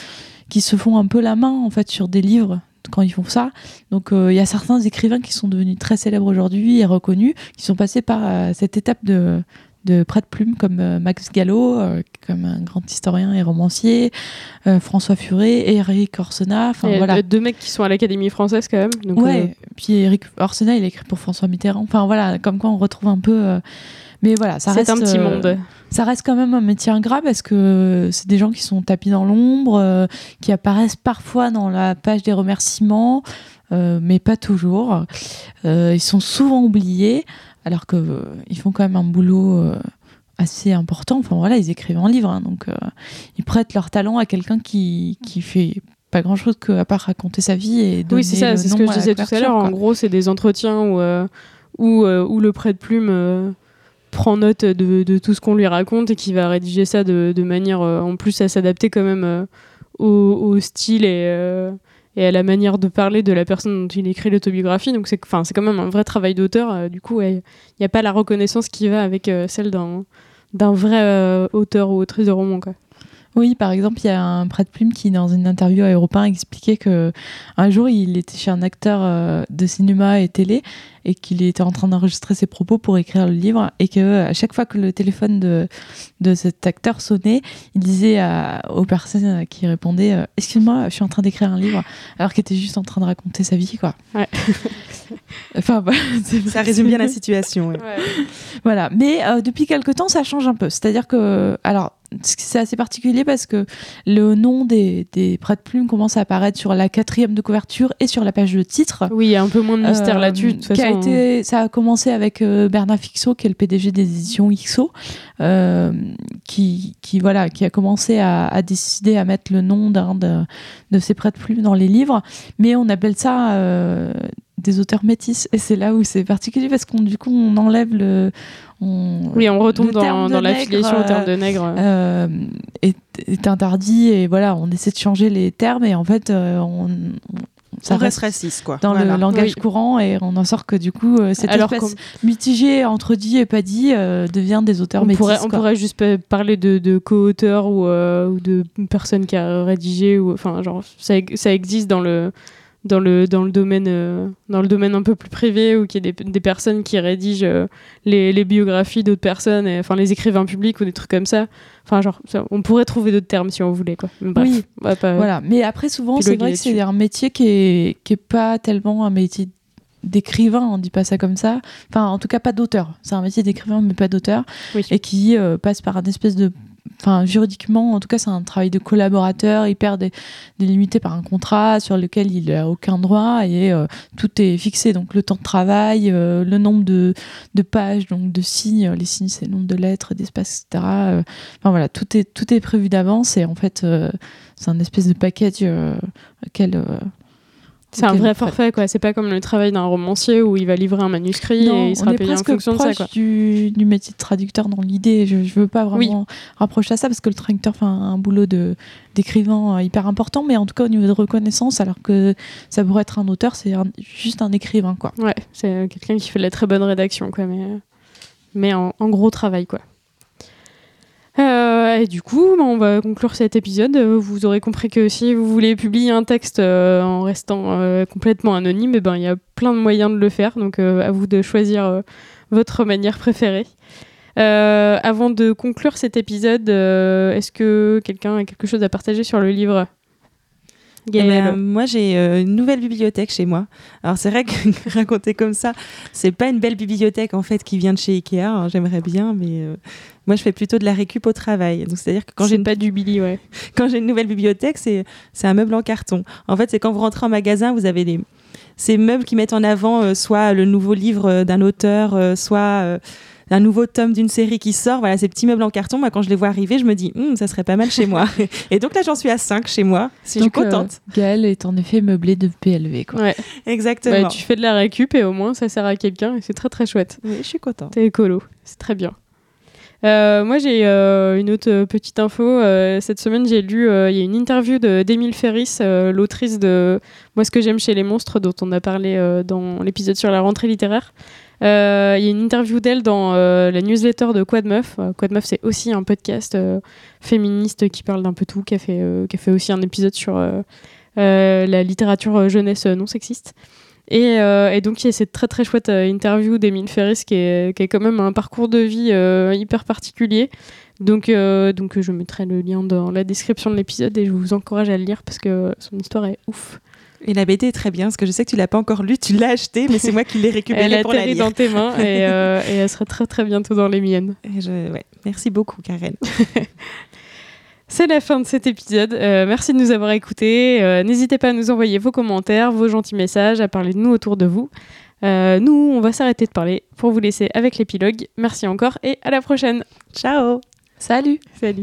qui se font un peu la main, en fait, sur des livres quand ils font ça. Donc il y a certains écrivains qui sont devenus très célèbres aujourd'hui et reconnus, qui sont passés par cette étape de, de prête-plume, comme euh, Max Gallo, euh, comme un grand historien et romancier, euh, François Furet, et Eric Orsena. Enfin Il y a voilà. deux mecs qui sont à l'Académie française quand même. Donc, ouais. Puis Eric Orsena, il a écrit pour François Mitterrand. Enfin voilà, comme quoi on retrouve un peu. Mais voilà, ça c'est reste un petit euh, monde. ça reste quand même un métier ingrat parce que c'est des gens qui sont tapis dans l'ombre, euh, qui apparaissent parfois dans la page des remerciements, euh, mais pas toujours. Ils sont souvent oubliés, alors que euh, ils font quand même un boulot euh, assez important. Enfin voilà, ils écrivent un livre, hein, donc euh, ils prêtent leur talent à quelqu'un qui qui fait pas grand chose que à part raconter sa vie et donner Oui, c'est ça, c'est ce que je disais tout à l'heure. En gros, c'est des entretiens où, où, où le prête-plume euh, prend note de, de tout ce qu'on lui raconte et qui va rédiger ça de, de manière, en plus, à s'adapter quand même au, au style et, et à la manière de parler de la personne dont il écrit l'autobiographie. Donc, c'est quand même un vrai travail d'auteur. euh, du coup, il n'y a pas la reconnaissance qui va avec euh, celle d'un vrai euh, auteur ou autrice de roman. Oui, par exemple, il y a un prêtre-plume qui, dans une interview à Europe 1, expliquait que un jour, il était chez un acteur euh, de cinéma et télé et qu'il était en train d'enregistrer ses propos pour écrire le livre et que à chaque fois que le téléphone de, de cet acteur sonnait, il disait à- aux personnes qui répondaient euh, Excuse-moi, je suis en train d'écrire un livre, alors qu'il était juste en train de raconter sa vie, quoi. Ouais. (laughs) enfin, voilà, (laughs) c'est- Ça résume bien la situation. ouais. voilà. Mais euh, depuis quelque temps, ça change un peu. C'est-à-dire que, alors, c'est assez particulier parce que le nom des, des prêtes-plumes commence à apparaître sur la quatrième de couverture et sur la page de titre. Oui, il y a un peu moins de mystère Euh, là-dessus. de hein. été, ça a commencé avec euh, Bernard Fixot, qui est le PDG des éditions XO, euh, qui, qui, voilà, qui a commencé à, à décider à mettre le nom d'un de, de ses prêtes-plumes dans les livres. Mais on appelle ça euh, des auteurs métis. Et c'est là où c'est particulier parce qu'on du coup, on enlève le. On, Oui, on retombe dans, terme dans l'affiliation en termes de nègre. euh, est, est interdit et voilà, on essaie de changer les termes et en fait, euh, on, on- ça on reste reste raciste, quoi. dans Voilà. le langage Oui. courant et on en sort que du coup euh, cette Alors espèce mitigée entre dit et pas dit euh, devient des auteurs on métis. pourrait, on quoi. pourrait juste pa- parler de, de co-auteur ou, euh, ou de personne qui a rédigé ou enfin genre ça existe dans le dans le dans le domaine euh, dans le domaine un peu plus privé ou qu'il y a des, des personnes qui rédigent euh, les, les biographies d'autres personnes et, enfin les écrivains publics ou des trucs comme ça enfin genre ça- on pourrait trouver d'autres termes si on voulait quoi Mais bref, Oui. on va pas- Voilà, mais après souvent c'est vrai que c'est un métier qui est qui est pas tellement un métier d'écrivain, on dit pas ça comme ça. Enfin, en tout cas pas d'auteur. C'est un métier d'écrivain mais pas d'auteur Oui. et qui euh, passe par un espèce de Enfin, juridiquement, en tout cas, c'est un travail de collaborateur hyper dé- délimité par un contrat sur lequel il n'a aucun droit et euh, tout est fixé. Donc, le temps de travail, euh, le nombre de, pages, donc de signes. Les signes, c'est le nombre de lettres, d'espaces, etc. Euh, Enfin, voilà, tout est, tout est prévu d'avance et en fait, c'est un espèce de package auquel. C'est un vrai forfait quoi c'est pas comme le travail d'un romancier où il va livrer un manuscrit Non, et il sera on est payé en fonction de ça quoi du, du métier de traducteur dans l'idée. Je, je veux pas vraiment rapprocher à ça parce que le traducteur fait un, un boulot de d'écrivain euh, hyper important, mais en tout cas au niveau de reconnaissance, alors que ça pourrait être un auteur, c'est juste un écrivain quoi. Ouais, c'est quelqu'un qui fait de la très bonne rédaction, quoi, mais, mais en, en gros travail, quoi. Euh, et du coup, bah, on va conclure cet épisode. Euh, Vous aurez compris que si vous voulez publier un texte euh, en restant euh, complètement anonyme, eh ben, il y a plein de moyens de le faire. Donc, euh, à vous de choisir euh, votre manière préférée. Euh, avant de conclure cet épisode, euh, est-ce que quelqu'un a quelque chose à partager sur le livre? Ben, moi, j'ai euh, une nouvelle bibliothèque chez moi. Alors, c'est vrai que (laughs) raconter comme ça, c'est pas une belle bibliothèque en fait qui vient de chez Ikea. J'aimerais bien, mais euh, moi, je fais plutôt de la récup au travail. Donc, c'est-à-dire que quand j'ai une, pas du Billy, ouais. (laughs) quand j'ai une nouvelle bibliothèque, c'est c'est un meuble en carton. En fait, c'est quand vous rentrez en magasin, vous avez des ces meubles qui mettent en avant euh, soit le nouveau livre euh, d'un auteur, euh, soit euh, un nouveau tome d'une série qui sort, voilà, ces petits meubles en carton, moi, quand je les vois arriver, je me dis, Hum, ça serait pas mal chez moi. (laughs) et donc là, j'en suis à 5 chez moi. Je suis Donc, euh, contente. Gaëlle est en effet meublée de PLV. Quoi. Ouais. Exactement. Bah, tu fais de la récup et au moins ça sert à quelqu'un et c'est très très chouette. Oui, je suis contente. T'es écolo, c'est très bien. Euh, moi, j'ai euh, une autre petite info. Euh, cette semaine, j'ai lu, il y a une interview de- d'Émile Ferris, l'autrice de Moi, ce que j'aime chez les monstres, dont on a parlé dans l'épisode sur la rentrée littéraire. Il y a une interview d'elle dans la newsletter de Quad Meuf. Quad Meuf, c'est aussi un podcast féministe qui parle d'un peu tout, qui a fait, qui a fait aussi un épisode sur la littérature jeunesse non sexiste. Et, euh, et donc, il y a cette très très chouette euh, interview d'Emile Ferris qui est, qui est quand même un parcours de vie euh, hyper particulier. Donc, euh, donc, je mettrai le lien dans la description de l'épisode et je vous encourage à le lire parce que son histoire est ouf. Et la BD est très bien, parce que je sais que tu l'as pas encore lu, tu l'as acheté, mais c'est moi qui l'ai récupéré Elle pour la lire. dans tes mains et, et elle sera très très bientôt dans les miennes. (laughs) Et je- ouais. Merci beaucoup, Karen. (laughs) C'est la fin de cet épisode. Euh, merci de nous avoir écoutés. Euh, N'hésitez pas à nous envoyer vos commentaires, vos gentils messages, à parler de nous autour de vous. Euh, nous, on va s'arrêter de parler pour vous laisser avec l'épilogue. Merci encore et à la prochaine. Ciao Salut Salut.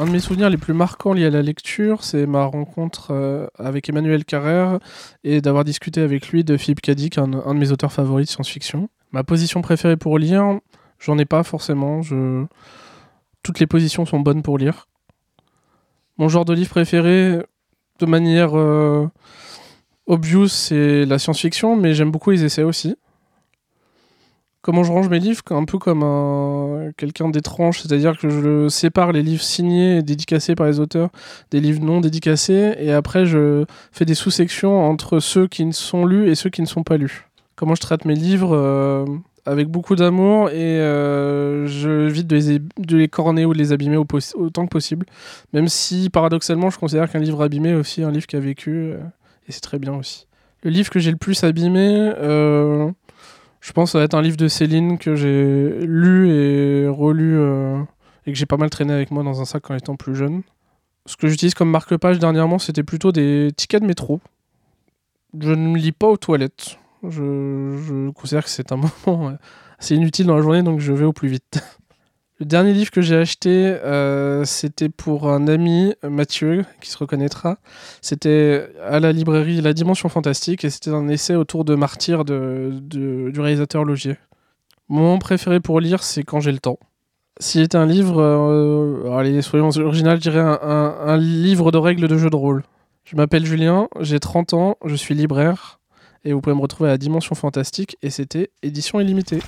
Un de mes souvenirs les plus marquants liés à la lecture, c'est ma rencontre euh, avec Emmanuel Carrère et d'avoir discuté avec lui de Philippe Cadic, un, un de mes auteurs favoris de science-fiction. Ma position préférée pour lire, j'en ai pas forcément. Je... Toutes les positions sont bonnes pour lire. Mon genre de livre préféré, de manière euh, obvious, c'est la science-fiction, mais j'aime beaucoup les essais aussi. Comment je range mes livres Un peu comme un... quelqu'un d'étrange, c'est-à-dire que je sépare les livres signés et dédicacés par les auteurs des livres non dédicacés, et après je fais des sous-sections entre ceux qui ne sont lus et ceux qui ne sont pas lus. Comment je traite mes livres euh, Avec beaucoup d'amour, et euh, je évite de les, de les corner ou de les abîmer au autant que possible, même si paradoxalement je considère qu'un livre abîmé est aussi un livre qui a vécu, euh, et c'est très bien aussi. Le livre que j'ai le plus abîmé... euh, je pense ça va être un livre de Céline que j'ai lu et relu et que j'ai pas mal traîné avec moi dans un sac quand étant plus jeune. Ce que j'utilise comme marque-page dernièrement, c'était plutôt des tickets de métro. Je ne lis pas aux toilettes. Je, considère que c'est un (laughs) moment euh, assez inutile dans la journée, donc je vais au plus vite. (laughs) Le dernier livre que j'ai acheté, euh, c'était pour un ami, Mathieu, qui se reconnaîtra. C'était à la librairie La Dimension Fantastique et c'était un essai autour de Martyr de, du réalisateur Logier. Mon moment préféré pour lire, c'est quand j'ai le temps. S'il était un livre, euh, allez, soyons original, je dirais un- un livre de règles de jeu de rôle. Je m'appelle Julien, j'ai 30 ans, je suis libraire et vous pouvez me retrouver à Dimension Fantastique et c'était édition illimitée.